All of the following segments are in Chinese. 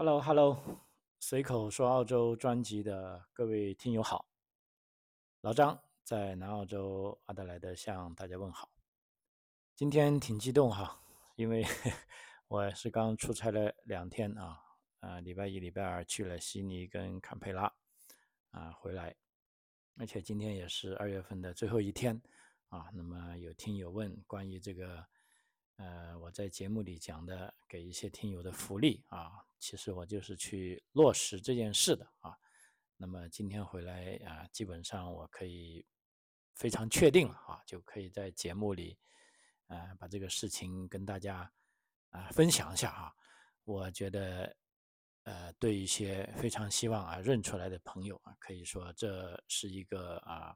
Hello，Hello，随口说澳洲专辑的各位听友好，老张在南澳洲阿德莱德向大家问好。今天挺激动哈，因为 我是刚出差了两天啊，啊，礼拜一、礼拜二去了悉尼跟坎培拉啊，回来，而且今天也是二月份的最后一天啊。那么有听友问关于这个。呃，我在节目里讲的给一些听友的福利啊，其实我就是去落实这件事的啊。那么今天回来啊，基本上我可以非常确定啊，就可以在节目里啊把这个事情跟大家啊分享一下啊。我觉得呃，对一些非常希望啊认出来的朋友啊，可以说这是一个啊，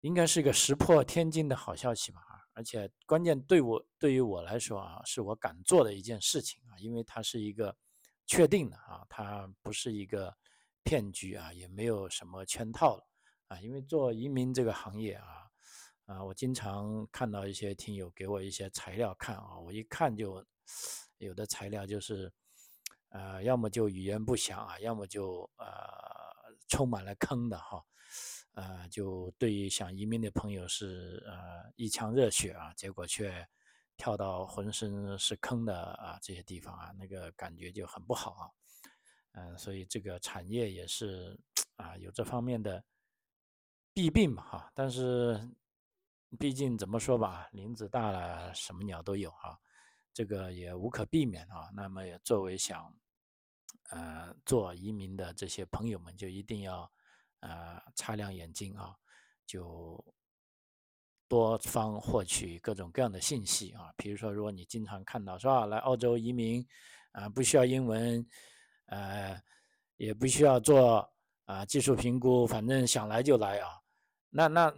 应该是一个石破天惊的好消息吧啊。而且关键对我对于我来说啊，是我敢做的一件事情啊，因为它是一个确定的啊，它不是一个骗局啊，也没有什么圈套啊。因为做移民这个行业啊，啊，我经常看到一些听友给我一些材料看啊，我一看就有的材料就是，呃，要么就语言不详啊，要么就呃充满了坑的哈。呃，就对于想移民的朋友是呃一腔热血啊，结果却跳到浑身是坑的啊这些地方啊，那个感觉就很不好啊。嗯，所以这个产业也是啊有这方面的弊病嘛哈。但是毕竟怎么说吧，林子大了什么鸟都有哈，这个也无可避免啊。那么也作为想呃做移民的这些朋友们，就一定要。呃，擦亮眼睛啊，就多方获取各种各样的信息啊。比如说，如果你经常看到是吧，来澳洲移民啊，不需要英文，呃，也不需要做啊技术评估，反正想来就来啊，那那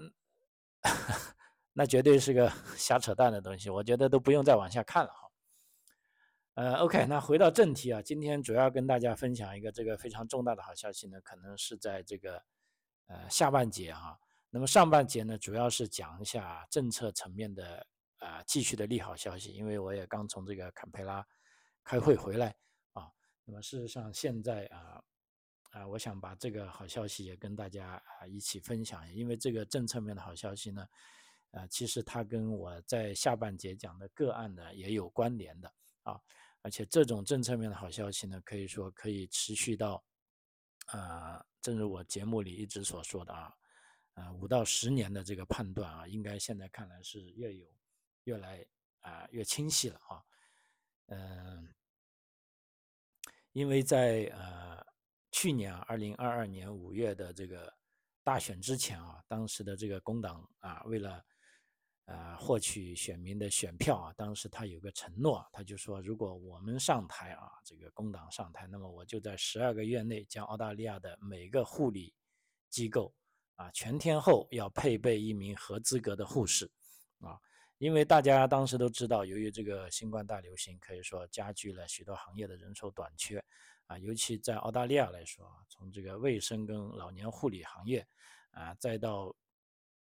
那绝对是个 瞎扯淡的东西。我觉得都不用再往下看了哈。呃，OK，那回到正题啊，今天主要跟大家分享一个这个非常重大的好消息呢，可能是在这个呃下半节哈。那么上半节呢，主要是讲一下政策层面的啊继续的利好消息，因为我也刚从这个坎培拉开会回来啊。那么事实上现在啊啊，我想把这个好消息也跟大家啊一起分享，因为这个政策面的好消息呢，啊其实它跟我在下半节讲的个案呢也有关联的啊。而且这种政策面的好消息呢，可以说可以持续到，啊，正如我节目里一直所说的啊，啊，五到十年的这个判断啊，应该现在看来是越有越来啊越清晰了啊，嗯，因为在呃去年啊，二零二二年五月的这个大选之前啊，当时的这个工党啊，为了呃，获取选民的选票啊，当时他有个承诺，他就说，如果我们上台啊，这个工党上台，那么我就在十二个月内将澳大利亚的每个护理机构啊，全天候要配备一名合资格的护士啊，因为大家当时都知道，由于这个新冠大流行，可以说加剧了许多行业的人手短缺啊，尤其在澳大利亚来说，从这个卫生跟老年护理行业啊，再到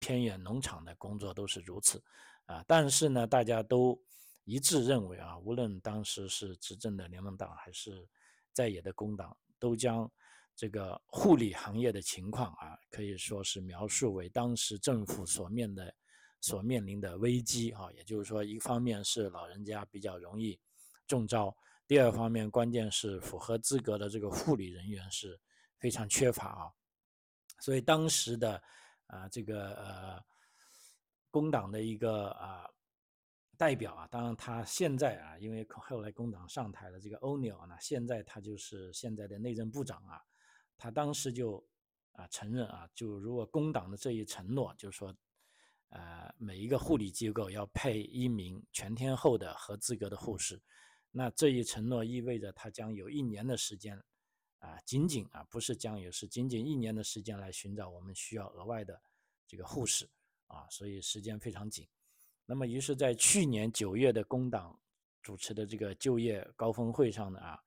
偏远农场的工作都是如此，啊，但是呢，大家都一致认为啊，无论当时是执政的联盟党还是在野的工党，都将这个护理行业的情况啊，可以说是描述为当时政府所面的所面临的危机啊。也就是说，一方面是老人家比较容易中招，第二方面，关键是符合资格的这个护理人员是非常缺乏啊。所以当时的。啊，这个呃，工党的一个啊代表啊，当然他现在啊，因为后来工党上台了，这个欧尼尔呢，现在他就是现在的内政部长啊，他当时就啊承认啊，就如果工党的这一承诺，就是说，呃，每一个护理机构要配一名全天候的合资格的护士，那这一承诺意味着他将有一年的时间。啊，仅仅啊，不是将有，是仅仅一年的时间来寻找我们需要额外的这个护士啊，所以时间非常紧。那么，于是，在去年九月的工党主持的这个就业高峰会上呢，啊，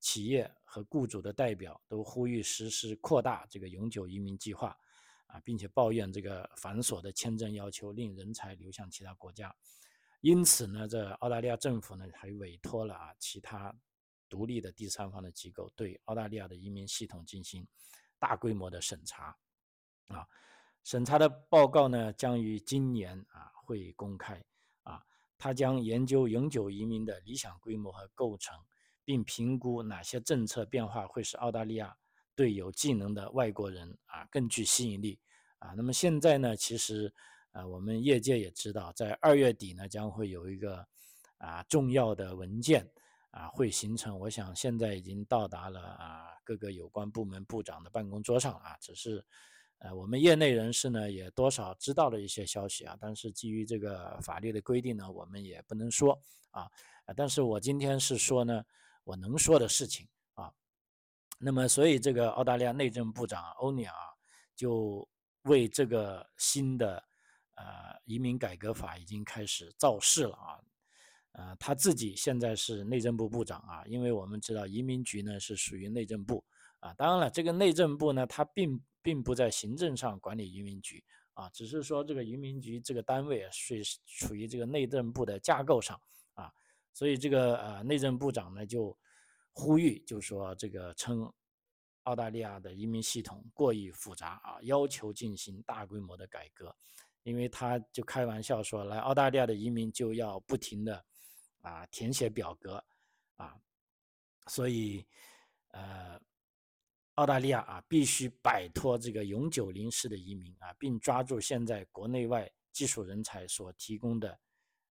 企业和雇主的代表都呼吁实施扩大这个永久移民计划啊，并且抱怨这个繁琐的签证要求令人才流向其他国家。因此呢，这澳大利亚政府呢还委托了啊其他独立的第三方的机构对澳大利亚的移民系统进行大规模的审查，啊，审查的报告呢将于今年啊会公开，啊，他将研究永久移民的理想规模和构成，并评估哪些政策变化会使澳大利亚对有技能的外国人啊更具吸引力，啊，那么现在呢，其实。啊，我们业界也知道，在二月底呢，将会有一个啊重要的文件啊会形成。我想现在已经到达了啊各个有关部门部长的办公桌上啊。只是呃我们业内人士呢也多少知道了一些消息啊，但是基于这个法律的规定呢，我们也不能说啊。但是我今天是说呢，我能说的事情啊。那么，所以这个澳大利亚内政部长欧尼尔就为这个新的。呃，移民改革法已经开始造势了啊，呃，他自己现在是内政部部长啊，因为我们知道移民局呢是属于内政部啊，当然了，这个内政部呢，它并并不在行政上管理移民局啊，只是说这个移民局这个单位是处于这个内政部的架构上啊，所以这个呃内政部长呢就呼吁，就说这个称澳大利亚的移民系统过于复杂啊，要求进行大规模的改革。因为他就开玩笑说，来澳大利亚的移民就要不停的啊填写表格啊，所以呃澳大利亚啊必须摆脱这个永久临时的移民啊，并抓住现在国内外技术人才所提供的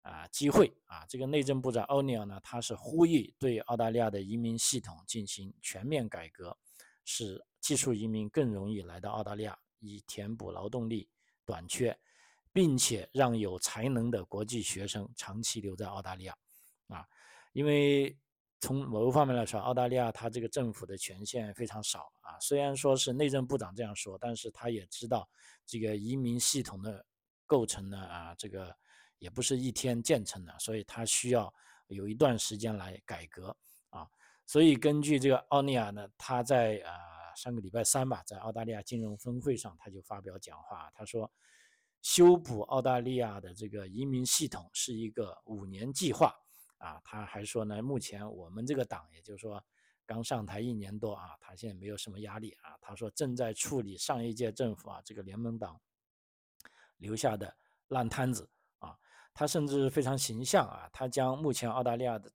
啊机会啊。这个内政部长欧尼尔呢，他是呼吁对澳大利亚的移民系统进行全面改革，使技术移民更容易来到澳大利亚，以填补劳动力短缺。并且让有才能的国际学生长期留在澳大利亚，啊，因为从某个方面来说，澳大利亚它这个政府的权限非常少啊。虽然说是内政部长这样说，但是他也知道这个移民系统的构成呢，啊，这个也不是一天建成的，所以他需要有一段时间来改革啊。所以根据这个奥尼亚呢，他在啊上个礼拜三吧，在澳大利亚金融峰会上，他就发表讲话，他说。修补澳大利亚的这个移民系统是一个五年计划啊，他还说呢，目前我们这个党，也就是说刚上台一年多啊，他现在没有什么压力啊。他说正在处理上一届政府啊这个联盟党留下的烂摊子啊。他甚至非常形象啊，他将目前澳大利亚的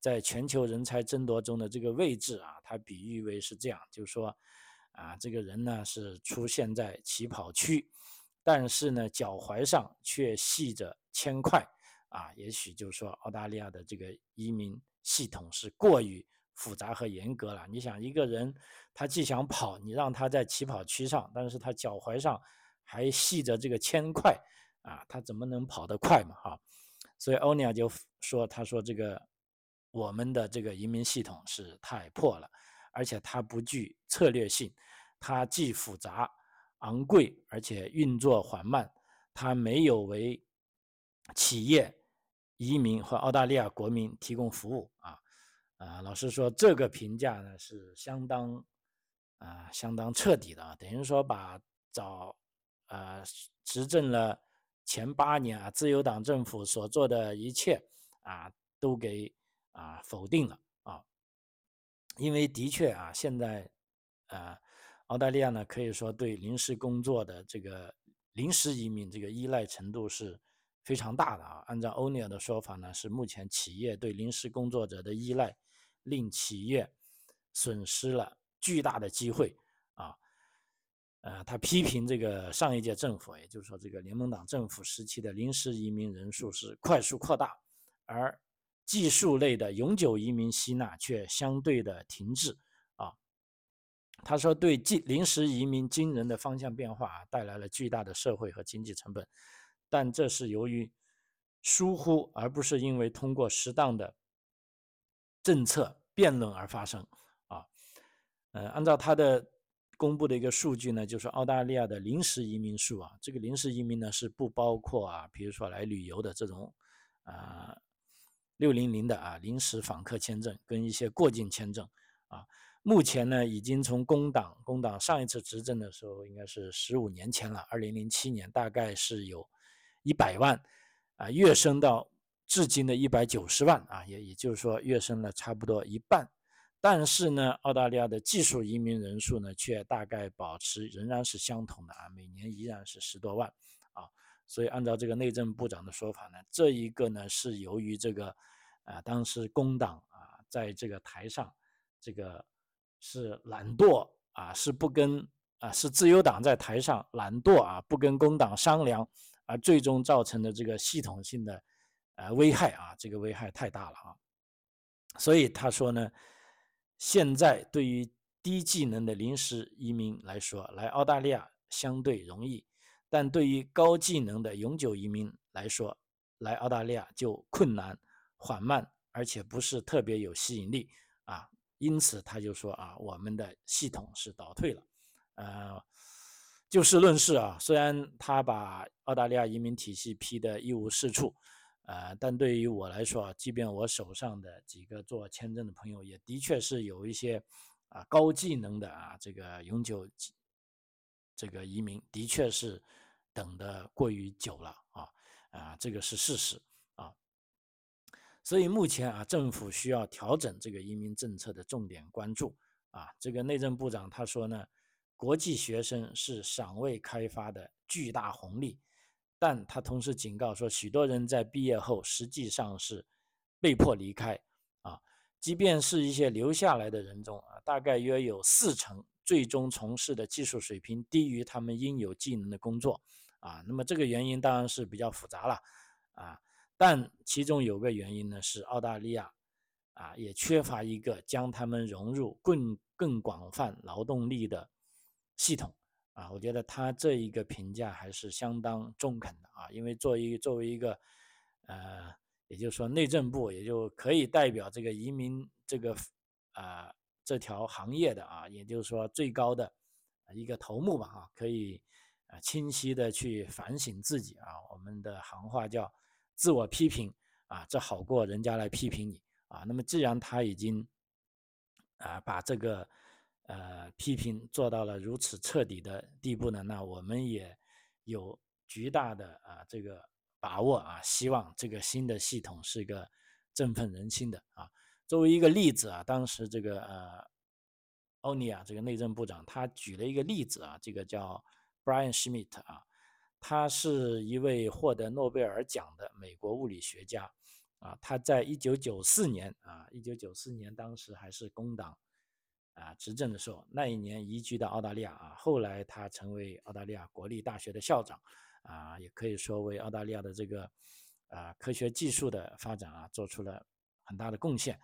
在全球人才争夺中的这个位置啊，他比喻为是这样，就是说啊，这个人呢是出现在起跑区。但是呢，脚踝上却系着铅块，啊，也许就是说澳大利亚的这个移民系统是过于复杂和严格了。你想，一个人他既想跑，你让他在起跑区上，但是他脚踝上还系着这个铅块，啊，他怎么能跑得快嘛？哈，所以欧尼尔就说，他说这个我们的这个移民系统是太破了，而且它不具策略性，它既复杂。昂贵而且运作缓慢，它没有为企业、移民和澳大利亚国民提供服务啊！啊，老实说，这个评价呢是相当啊相当彻底的，等于说把早啊执政了前八年啊自由党政府所做的一切啊都给啊否定了啊，因为的确啊现在啊。澳大利亚呢，可以说对临时工作的这个临时移民这个依赖程度是非常大的啊。按照欧尼尔的说法呢，是目前企业对临时工作者的依赖，令企业损失了巨大的机会啊。呃，他批评这个上一届政府，也就是说这个联盟党政府时期的临时移民人数是快速扩大，而技术类的永久移民吸纳却相对的停滞啊。他说：“对临临时移民惊人的方向变化啊，带来了巨大的社会和经济成本，但这是由于疏忽，而不是因为通过适当的政策辩论而发生。啊，呃，按照他的公布的一个数据呢，就是澳大利亚的临时移民数啊，这个临时移民呢是不包括啊，比如说来旅游的这种啊六零零的啊临时访客签证跟一些过境签证啊。”目前呢，已经从工党工党上一次执政的时候，应该是十五年前了，二零零七年，大概是有一百万，啊，跃升到至今的一百九十万啊，也也就是说跃升了差不多一半。但是呢，澳大利亚的技术移民人数呢，却大概保持仍然是相同的啊，每年依然是十多万啊。所以按照这个内政部长的说法呢，这一个呢是由于这个啊，当时工党啊在这个台上这个是懒惰啊，是不跟啊，是自由党在台上懒惰啊，不跟工党商量，而最终造成的这个系统性的呃危害啊，这个危害太大了啊。所以他说呢。现在对于低技能的临时移民来说，来澳大利亚相对容易；但对于高技能的永久移民来说，来澳大利亚就困难、缓慢，而且不是特别有吸引力啊。因此，他就说啊，我们的系统是倒退了。呃，就事论事啊，虽然他把澳大利亚移民体系批得一无是处。呃，但对于我来说啊，即便我手上的几个做签证的朋友，也的确是有一些啊高技能的啊这个永久这个移民，的确是等的过于久了啊啊，这个是事实啊。所以目前啊，政府需要调整这个移民政策的重点关注啊。这个内政部长他说呢，国际学生是尚未开发的巨大红利。但他同时警告说，许多人在毕业后实际上是被迫离开啊，即便是一些留下来的人中啊，大概约有四成最终从事的技术水平低于他们应有技能的工作啊。那么这个原因当然是比较复杂了啊，但其中有个原因呢是澳大利亚啊也缺乏一个将他们融入更更广泛劳动力的系统。啊，我觉得他这一个评价还是相当中肯的啊，因为作为作为一个，呃，也就是说内政部也就可以代表这个移民这个啊这条行业的啊，也就是说最高的一个头目吧啊，可以啊清晰的去反省自己啊，我们的行话叫自我批评啊，这好过人家来批评你啊。那么既然他已经啊把这个。呃，批评做到了如此彻底的地步呢，那我们也有巨大的啊这个把握啊，希望这个新的系统是一个振奋人心的啊。作为一个例子啊，当时这个呃欧尼亚这个内政部长他举了一个例子啊，这个叫 Brian Schmidt 啊，他是一位获得诺贝尔奖的美国物理学家啊，他在一九九四年啊，一九九四年当时还是工党。啊，执政的时候，那一年移居到澳大利亚啊，后来他成为澳大利亚国立大学的校长，啊，也可以说为澳大利亚的这个啊科学技术的发展啊做出了很大的贡献。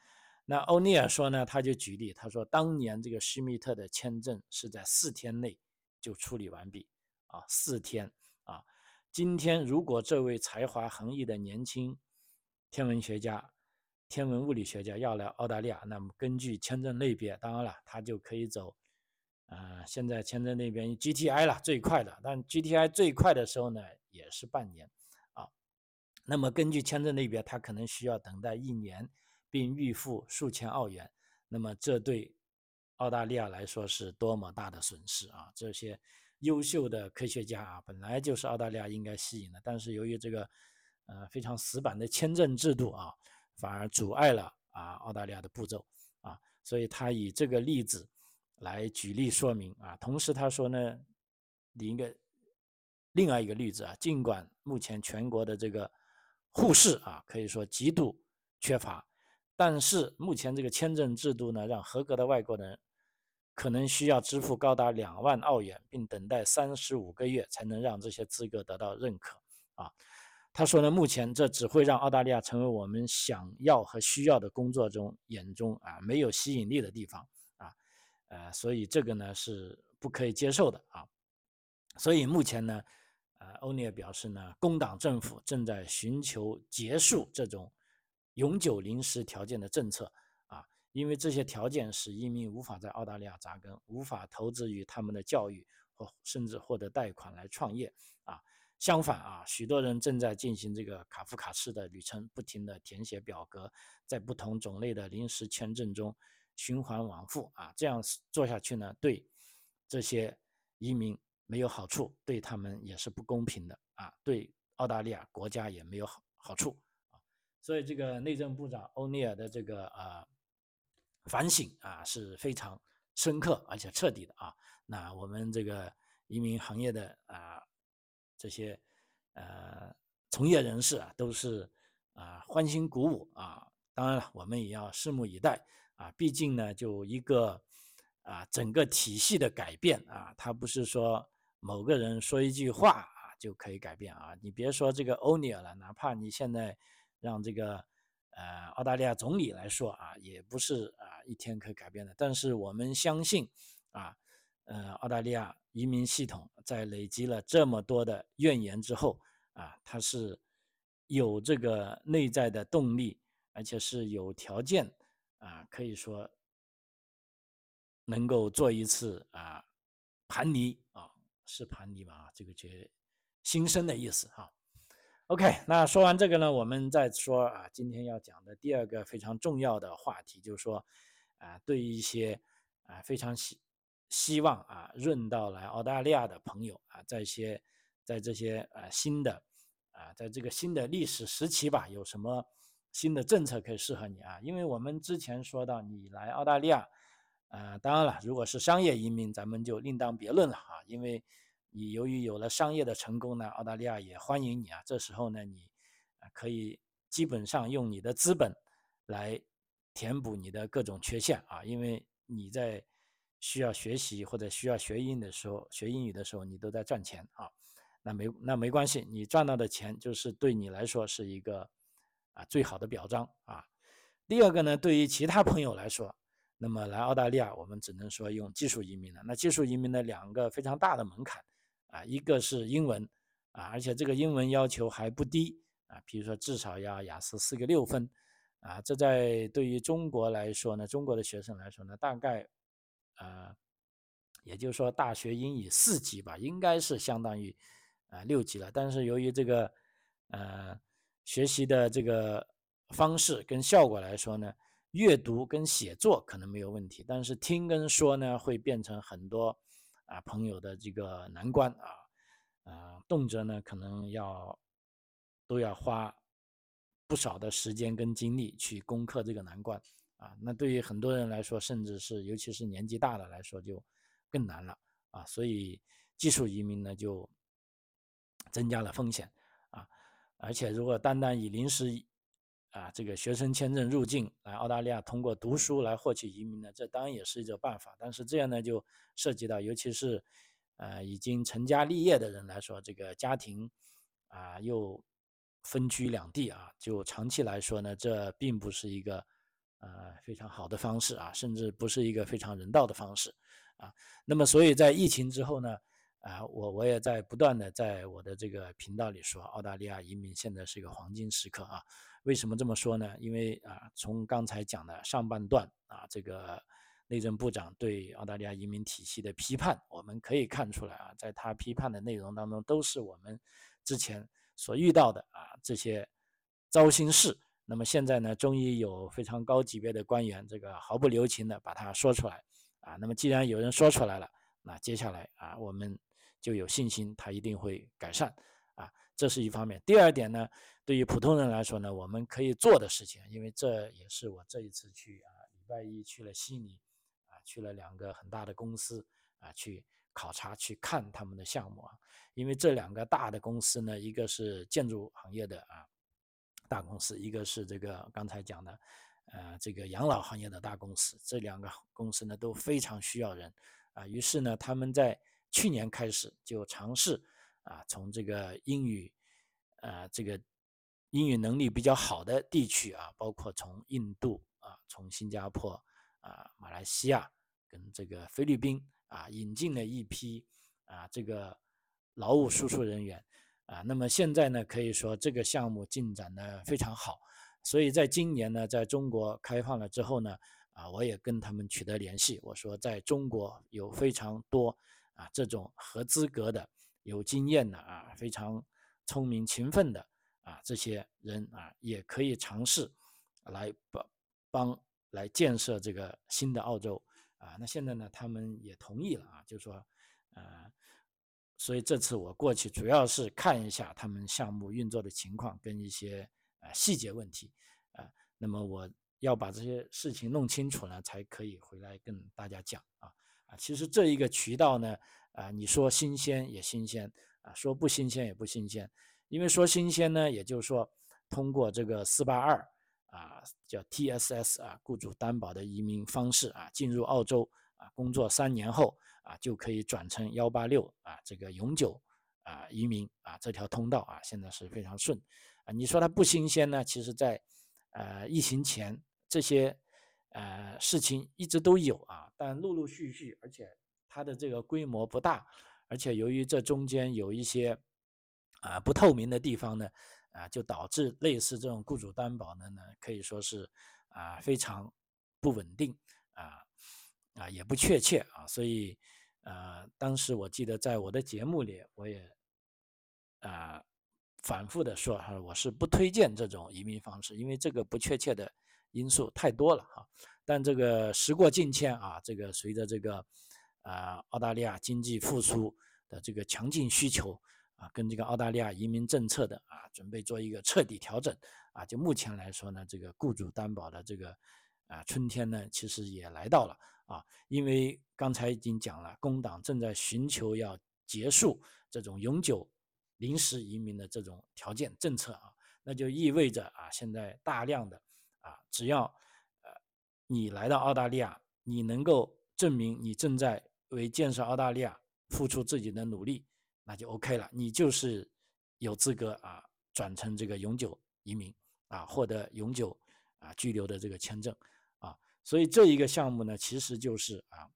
那欧尼尔说呢，他就举例，他说当年这个施密特的签证是在四天内就处理完毕，啊，四天啊，今天如果这位才华横溢的年轻天文学家。天文物理学家要来澳大利亚，那么根据签证类别，当然了，他就可以走，呃，现在签证那边 GTI 了，最快的，但 GTI 最快的时候呢，也是半年，啊，那么根据签证类别，他可能需要等待一年，并预付数千澳元，那么这对澳大利亚来说是多么大的损失啊！这些优秀的科学家啊，本来就是澳大利亚应该吸引的，但是由于这个，呃，非常死板的签证制度啊。反而阻碍了啊澳大利亚的步骤啊，所以他以这个例子来举例说明啊。同时他说呢，一个另外一个例子啊，尽管目前全国的这个护士啊可以说极度缺乏，但是目前这个签证制度呢，让合格的外国人可能需要支付高达两万澳元，并等待三十五个月才能让这些资格得到认可啊。他说呢，目前这只会让澳大利亚成为我们想要和需要的工作中眼中啊没有吸引力的地方啊，呃，所以这个呢是不可以接受的啊。所以目前呢，呃，欧尼尔表示呢，工党政府正在寻求结束这种永久临时条件的政策啊，因为这些条件使移民无法在澳大利亚扎根，无法投资于他们的教育或甚至获得贷款来创业啊。相反啊，许多人正在进行这个卡夫卡式的旅程，不停地填写表格，在不同种类的临时签证中循环往复啊，这样做下去呢，对这些移民没有好处，对他们也是不公平的啊，对澳大利亚国家也没有好好处啊。所以这个内政部长欧尼尔的这个啊反省啊是非常深刻而且彻底的啊。那我们这个移民行业的啊这些呃从业人士啊都是啊欢欣鼓舞啊。当然了，我们也要拭目以待啊。毕竟呢，就一个啊整个体系的改变啊，它不是说某个人说一句话啊就可以改变啊。你别说这个欧尼尔了，哪怕你现在。让这个呃澳大利亚总理来说啊，也不是啊一天可改变的。但是我们相信啊，呃澳大利亚移民系统在累积了这么多的怨言之后啊，它是有这个内在的动力，而且是有条件啊，可以说能够做一次啊盘尼啊，是盘尼吧？这个觉新生的意思哈。OK，那说完这个呢，我们再说啊，今天要讲的第二个非常重要的话题，就是说，啊，对于一些啊非常喜希望啊润到来澳大利亚的朋友啊，在一些在这些啊新的啊在这个新的历史时期吧，有什么新的政策可以适合你啊？因为我们之前说到，你来澳大利亚，啊，当然了，如果是商业移民，咱们就另当别论了啊，因为。你由于有了商业的成功呢，澳大利亚也欢迎你啊。这时候呢，你可以基本上用你的资本来填补你的各种缺陷啊，因为你在需要学习或者需要学英语的时候，学英语的时候，你都在赚钱啊。那没那没关系，你赚到的钱就是对你来说是一个啊最好的表彰啊。第二个呢，对于其他朋友来说。那么来澳大利亚，我们只能说用技术移民了。那技术移民的两个非常大的门槛啊，一个是英文啊，而且这个英文要求还不低啊，比如说至少要雅思四个六分啊。这在对于中国来说呢，中国的学生来说呢，大概呃，也就是说大学英语四级吧，应该是相当于啊六级了。但是由于这个呃学习的这个方式跟效果来说呢。阅读跟写作可能没有问题，但是听跟说呢，会变成很多啊朋友的这个难关啊，啊，动辄呢可能要都要花不少的时间跟精力去攻克这个难关啊。那对于很多人来说，甚至是尤其是年纪大的来说，就更难了啊。所以技术移民呢就增加了风险啊，而且如果单单以临时。啊，这个学生签证入境来澳大利亚，通过读书来获取移民呢，这当然也是一种办法。但是这样呢，就涉及到，尤其是，呃，已经成家立业的人来说，这个家庭啊又分居两地啊，就长期来说呢，这并不是一个呃非常好的方式啊，甚至不是一个非常人道的方式啊。那么，所以在疫情之后呢，啊，我我也在不断的在我的这个频道里说，澳大利亚移民现在是一个黄金时刻啊。为什么这么说呢？因为啊，从刚才讲的上半段啊，这个内政部长对澳大利亚移民体系的批判，我们可以看出来啊，在他批判的内容当中，都是我们之前所遇到的啊这些糟心事。那么现在呢，终于有非常高级别的官员，这个毫不留情的把它说出来啊。那么既然有人说出来了，那接下来啊，我们就有信心，它一定会改善啊。这是一方面。第二点呢？对于普通人来说呢，我们可以做的事情，因为这也是我这一次去啊，礼拜一去了悉尼，啊，去了两个很大的公司啊，去考察去看他们的项目啊。因为这两个大的公司呢，一个是建筑行业的啊大公司，一个是这个刚才讲的呃这个养老行业的大公司，这两个公司呢都非常需要人啊。于是呢，他们在去年开始就尝试啊，从这个英语啊这个。英语能力比较好的地区啊，包括从印度啊、从新加坡啊、马来西亚跟这个菲律宾啊，引进了一批啊这个劳务输出人员啊。那么现在呢，可以说这个项目进展的非常好。所以在今年呢，在中国开放了之后呢，啊，我也跟他们取得联系，我说在中国有非常多啊这种合资格的、有经验的啊、非常聪明勤奋的。啊，这些人啊也可以尝试来帮帮来建设这个新的澳洲啊。那现在呢，他们也同意了啊，就是说，呃，所以这次我过去主要是看一下他们项目运作的情况，跟一些啊细节问题啊，那么我要把这些事情弄清楚呢，才可以回来跟大家讲啊。啊，其实这一个渠道呢啊，你说新鲜也新鲜啊，说不新鲜也不新鲜，因为说新鲜呢，也就是说通过这个四八二啊叫 TSS 啊雇主担保的移民方式啊进入澳洲啊工作三年后啊就可以转成幺八六啊这个永久。啊，移民啊，这条通道啊，现在是非常顺啊。你说它不新鲜呢？其实，在呃疫情前，这些呃事情一直都有啊，但陆陆续续，而且它的这个规模不大，而且由于这中间有一些啊不透明的地方呢，啊，就导致类似这种雇主担保的呢，可以说是啊非常不稳定啊啊也不确切啊，所以。呃，当时我记得在我的节目里，我也啊反复的说哈，我是不推荐这种移民方式，因为这个不确切的因素太多了哈。但这个时过境迁啊，这个随着这个啊澳大利亚经济复苏的这个强劲需求啊，跟这个澳大利亚移民政策的啊准备做一个彻底调整啊，就目前来说呢，这个雇主担保的这个啊春天呢，其实也来到了。啊，因为刚才已经讲了，工党正在寻求要结束这种永久临时移民的这种条件政策啊，那就意味着啊，现在大量的啊，只要呃你来到澳大利亚，你能够证明你正在为建设澳大利亚付出自己的努力，那就 OK 了，你就是有资格啊转成这个永久移民啊，获得永久啊居留的这个签证。所以这一个项目呢，其实就是啊，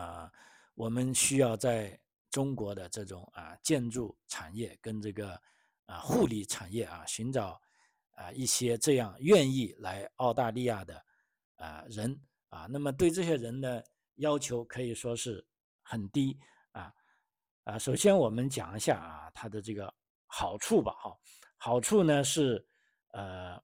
啊，我们需要在中国的这种啊建筑产业跟这个啊护理产业啊寻找啊一些这样愿意来澳大利亚的啊人啊，那么对这些人的要求可以说是很低啊啊。首先我们讲一下啊它的这个好处吧，哈，好处呢是呃。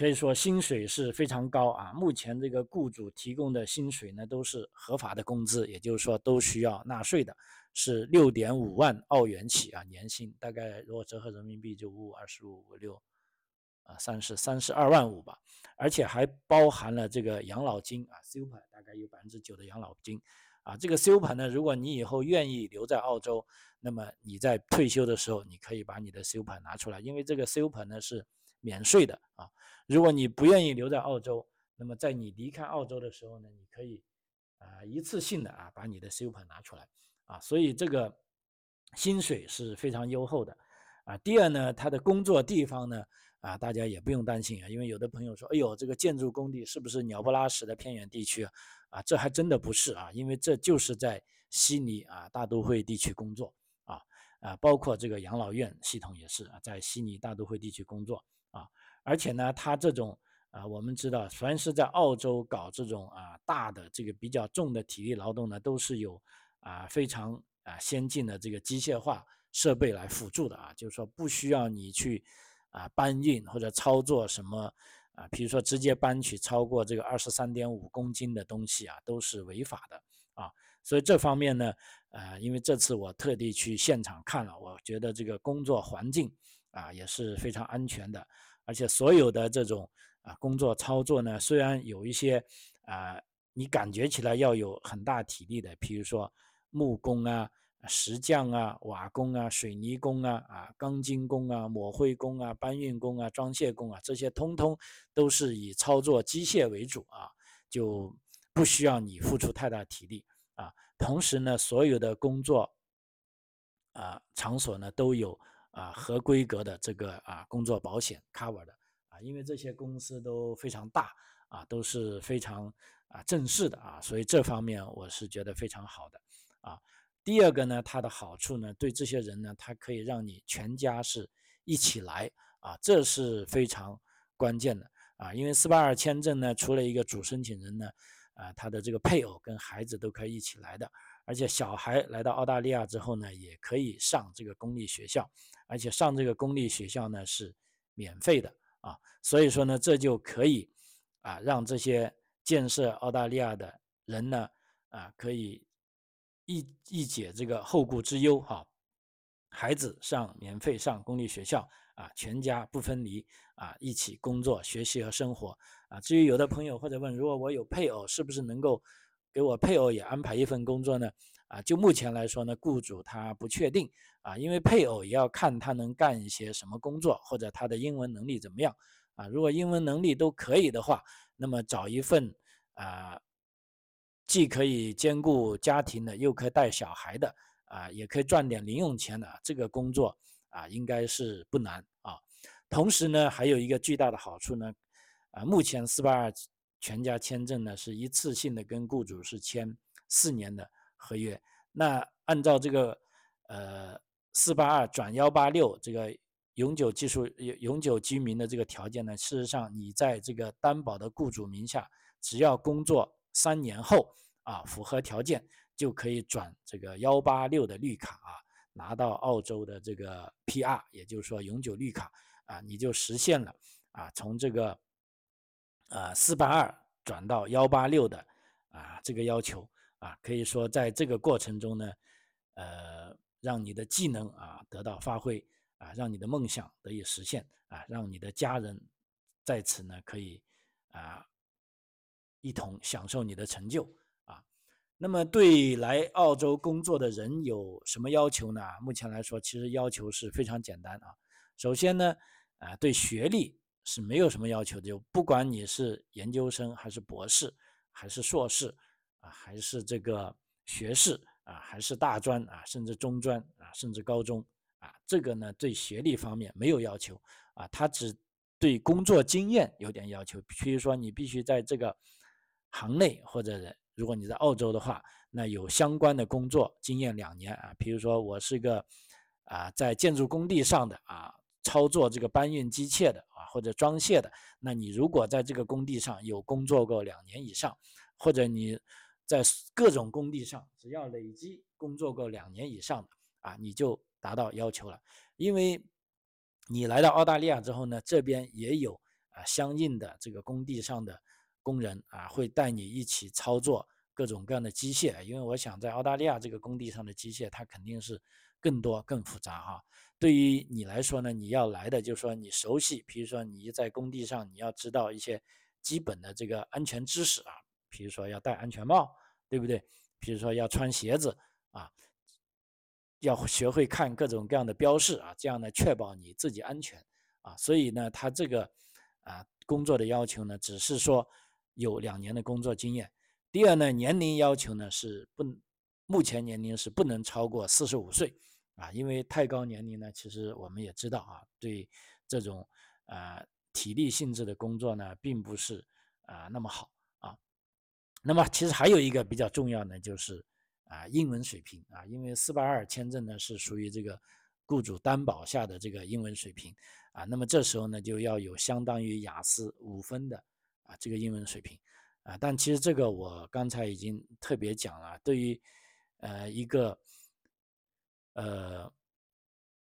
可以说薪水是非常高啊！目前这个雇主提供的薪水呢，都是合法的工资，也就是说都需要纳税的，是六点五万澳元起啊，年薪大概如果折合人民币就五五二十五五六，啊三十三十二万五吧，而且还包含了这个养老金啊，super 大概有百分之九的养老金啊，这个 super 呢，如果你以后愿意留在澳洲，那么你在退休的时候，你可以把你的 super 拿出来，因为这个 super 呢是免税的啊。如果你不愿意留在澳洲，那么在你离开澳洲的时候呢，你可以啊一次性的啊把你的 super 拿出来啊，所以这个薪水是非常优厚的啊。第二呢，他的工作地方呢啊，大家也不用担心啊，因为有的朋友说，哎呦，这个建筑工地是不是鸟不拉屎的偏远地区啊？这还真的不是啊，因为这就是在悉尼啊大都会地区工作啊啊，包括这个养老院系统也是啊，在悉尼大都会地区工作。而且呢，他这种啊，我们知道，凡是在澳洲搞这种啊大的这个比较重的体力劳动呢，都是有啊非常啊先进的这个机械化设备来辅助的啊，就是说不需要你去啊搬运或者操作什么啊，比如说直接搬取超过这个二十三点五公斤的东西啊，都是违法的啊。所以这方面呢，呃，因为这次我特地去现场看了，我觉得这个工作环境啊也是非常安全的。而且所有的这种啊工作操作呢，虽然有一些啊，你感觉起来要有很大体力的，比如说木工啊、石匠啊、瓦工啊、水泥工啊、啊钢筋工啊、抹灰工啊、搬运工啊、装卸工啊，这些通通都是以操作机械为主啊，就不需要你付出太大体力啊。同时呢，所有的工作啊场所呢都有。啊，合规格的这个啊工作保险 cover 的啊，因为这些公司都非常大啊，都是非常啊正式的啊，所以这方面我是觉得非常好的啊。第二个呢，它的好处呢，对这些人呢，它可以让你全家是一起来啊，这是非常关键的啊，因为四八二签证呢，除了一个主申请人呢，啊，他的这个配偶跟孩子都可以一起来的。而且小孩来到澳大利亚之后呢，也可以上这个公立学校，而且上这个公立学校呢是免费的啊，所以说呢，这就可以啊让这些建设澳大利亚的人呢啊可以一一解这个后顾之忧哈，孩子上免费上公立学校啊，全家不分离啊，一起工作、学习和生活啊。至于有的朋友或者问，如果我有配偶，是不是能够给我配偶也安排一份工作呢？啊，就目前来说呢，雇主他不确定啊，因为配偶也要看他能干一些什么工作，或者他的英文能力怎么样啊。如果英文能力都可以的话，那么找一份啊，既可以兼顾家庭的，又可以带小孩的啊，也可以赚点零用钱的这个工作。啊，应该是不难啊。同时呢，还有一个巨大的好处呢，啊，目前四八二全家签证呢是一次性的跟雇主是签四年的合约。那按照这个呃四八二转幺八六这个永久技术永永久居民的这个条件呢，事实上你在这个担保的雇主名下，只要工作三年后啊，符合条件就可以转这个幺八六的绿卡啊。拿到澳洲的这个 PR，也就是说永久绿卡啊，你就实现了啊，从这个啊四八二转到幺八六的啊这个要求啊，可以说在这个过程中呢，呃，让你的技能啊得到发挥啊，让你的梦想得以实现啊，让你的家人在此呢可以啊一同享受你的成就啊。那么对来澳洲工作的人有什么要求呢？目前来说，其实要求是非常简单啊。首先呢，啊，对学历是没有什么要求的，就不管你是研究生还是博士，还是硕士，啊，还是这个学士，啊，还是大专啊，甚至中专啊，甚至高中啊，这个呢，对学历方面没有要求啊，他只对工作经验有点要求，比如说你必须在这个行内或者。如果你在澳洲的话，那有相关的工作经验两年啊，比如说我是个啊在建筑工地上的啊操作这个搬运机械的啊或者装卸的，那你如果在这个工地上有工作过两年以上，或者你在各种工地上只要累积工作过两年以上的啊，你就达到要求了。因为你来到澳大利亚之后呢，这边也有啊相应的这个工地上的。工人啊，会带你一起操作各种各样的机械，因为我想在澳大利亚这个工地上的机械，它肯定是更多更复杂哈。对于你来说呢，你要来的就是说你熟悉，比如说你在工地上，你要知道一些基本的这个安全知识啊，比如说要戴安全帽，对不对？比如说要穿鞋子啊，要学会看各种各样的标识啊，这样呢确保你自己安全啊。所以呢，他这个啊工作的要求呢，只是说。有两年的工作经验。第二呢，年龄要求呢是不，目前年龄是不能超过四十五岁啊，因为太高年龄呢，其实我们也知道啊，对这种啊体力性质的工作呢，并不是啊那么好啊。那么其实还有一个比较重要的就是啊英文水平啊，因为四八二签证呢是属于这个雇主担保下的这个英文水平啊，那么这时候呢就要有相当于雅思五分的。啊，这个英文水平，啊，但其实这个我刚才已经特别讲了。对于，呃，一个，呃，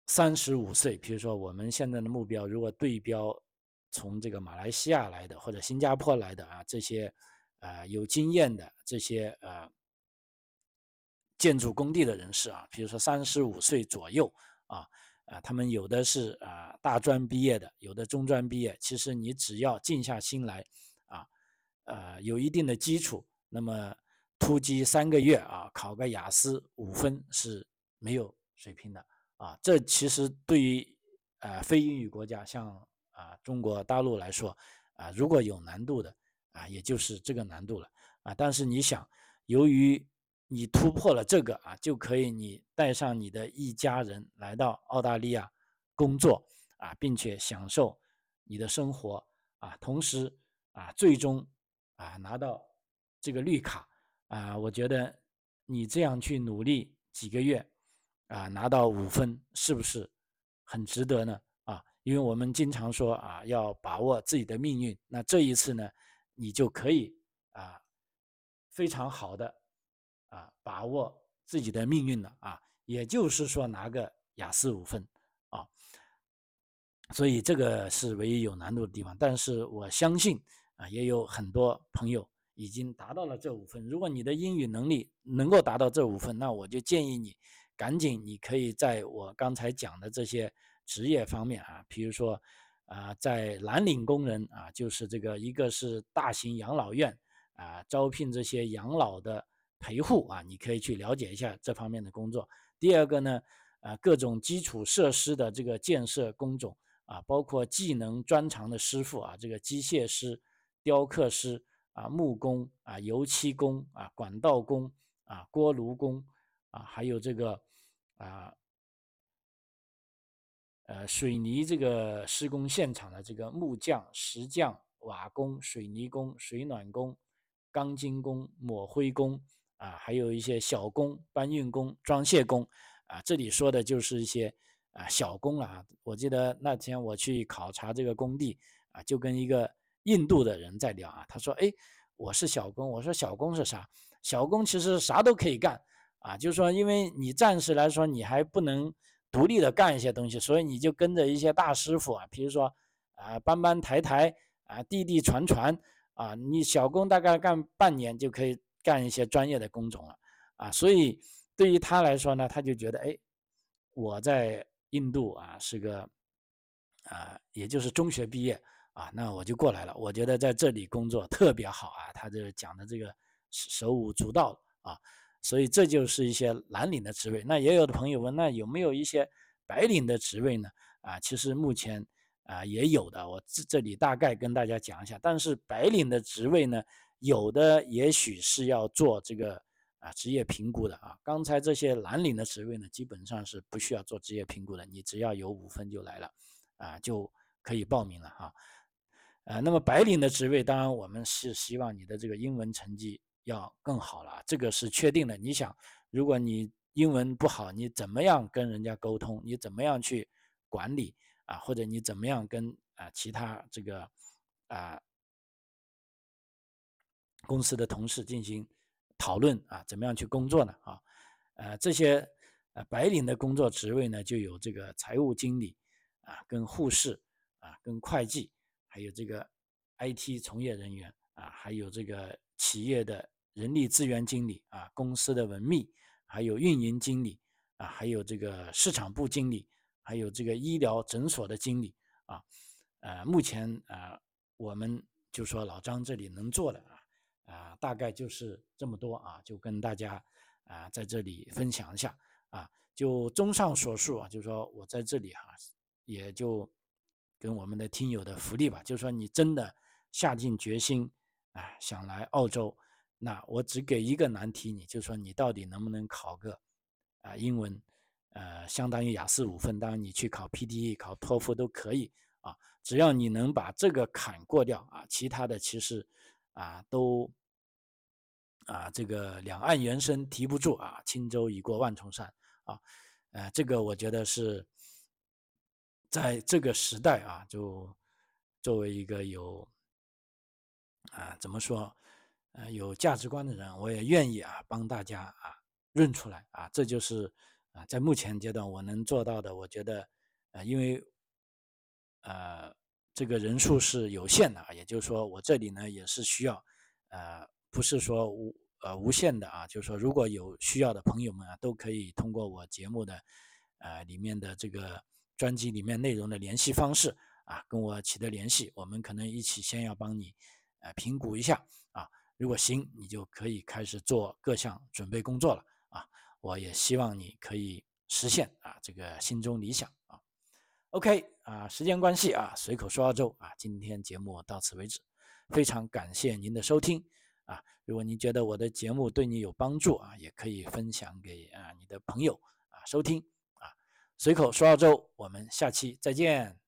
三十五岁，比如说我们现在的目标，如果对标从这个马来西亚来的或者新加坡来的啊，这些，啊，有经验的这些呃建筑工地的人士啊，比如说三十五岁左右啊，啊，他们有的是啊大专毕业的，有的中专毕业，其实你只要静下心来啊。呃，有一定的基础，那么突击三个月啊，考个雅思五分是没有水平的啊。这其实对于呃非英语国家，像啊中国大陆来说啊，如果有难度的啊，也就是这个难度了啊。但是你想，由于你突破了这个啊，就可以你带上你的一家人来到澳大利亚工作啊，并且享受你的生活啊，同时啊，最终。啊，拿到这个绿卡啊，我觉得你这样去努力几个月啊，拿到五分是不是很值得呢？啊，因为我们经常说啊，要把握自己的命运。那这一次呢，你就可以啊，非常好的啊，把握自己的命运了啊。也就是说，拿个雅思五分啊，所以这个是唯一有难度的地方。但是我相信。啊，也有很多朋友已经达到了这五分。如果你的英语能力能够达到这五分，那我就建议你赶紧，你可以在我刚才讲的这些职业方面啊，比如说啊，在蓝领工人啊，就是这个一个是大型养老院啊，招聘这些养老的陪护啊，你可以去了解一下这方面的工作。第二个呢，啊，各种基础设施的这个建设工种啊，包括技能专长的师傅啊，这个机械师、雕刻师啊、木工啊、油漆工啊、管道工啊、锅炉工啊，还有这个啊。呃，水泥这个施工现场的这个木匠、石匠、瓦工、水泥工、水暖工、钢筋工、抹灰工啊，还有一些小工、搬运工、装卸工啊，这里说的就是一些啊小工啊。我记得那天我去考察这个工地啊，就跟一个印度的人在聊啊，他说：“哎，我是小工。”我说：“小工是啥？小工其实啥都可以干啊，就是说，因为你暂时来说你还不能。”独立的干一些东西，所以你就跟着一些大师傅啊，比如说啊搬搬抬抬啊递递传传啊，你小工大概干半年就可以干一些专业的工种了啊，所以对于他来说呢，他就觉得哎，我在印度啊是个啊也就是中学毕业啊，那我就过来了，我觉得在这里工作特别好啊，他这讲的这个手舞足蹈啊。所以这就是一些蓝领的职位。那也有的朋友问，那有没有一些白领的职位呢？啊，其实目前啊也有的，我这这里大概跟大家讲一下。但是白领的职位呢，有的也许是要做这个啊职业评估的啊。刚才这些蓝领的职位呢，基本上是不需要做职业评估的，你只要有五分就来了，啊就可以报名了哈。呃，那么白领的职位，当然我们是希望你的这个英文成绩。要更好了，这个是确定的。你想，如果你英文不好，你怎么样跟人家沟通？你怎么样去管理啊？或者你怎么样跟啊其他这个啊公司的同事进行讨论啊？怎么样去工作呢？啊，呃，这些呃白领的工作职位呢，就有这个财务经理啊，跟护士啊，跟会计，还有这个 IT 从业人员啊，还有这个企业的。人力资源经理啊，公司的文秘，还有运营经理啊，还有这个市场部经理，还有这个医疗诊所的经理啊，呃，目前啊，我们就说老张这里能做的啊，啊，大概就是这么多啊，就跟大家啊在这里分享一下啊，就综上所述啊，就说我在这里哈，也就跟我们的听友的福利吧，就说你真的下定决心啊，想来澳洲。那我只给一个难题，你就说你到底能不能考个啊英文，呃，相当于雅思五分，当然你去考 PTE、考托福都可以啊，只要你能把这个坎过掉啊，其他的其实啊都啊这个两岸猿声啼不住啊，轻舟已过万重山啊，呃，这个我觉得是在这个时代啊，就作为一个有啊怎么说？呃，有价值观的人，我也愿意啊，帮大家啊认出来啊，这就是啊，在目前阶段我能做到的。我觉得，呃，因为呃这个人数是有限的啊，也就是说，我这里呢也是需要，呃，不是说无呃无限的啊，就是说，如果有需要的朋友们啊，都可以通过我节目的呃里面的这个专辑里面内容的联系方式啊，跟我取得联系，我们可能一起先要帮你呃评估一下。如果行，你就可以开始做各项准备工作了啊！我也希望你可以实现啊这个心中理想啊。OK 啊，时间关系啊，随口说澳洲啊，今天节目到此为止，非常感谢您的收听啊！如果您觉得我的节目对你有帮助啊，也可以分享给啊你的朋友啊收听啊。随口说澳洲，我们下期再见。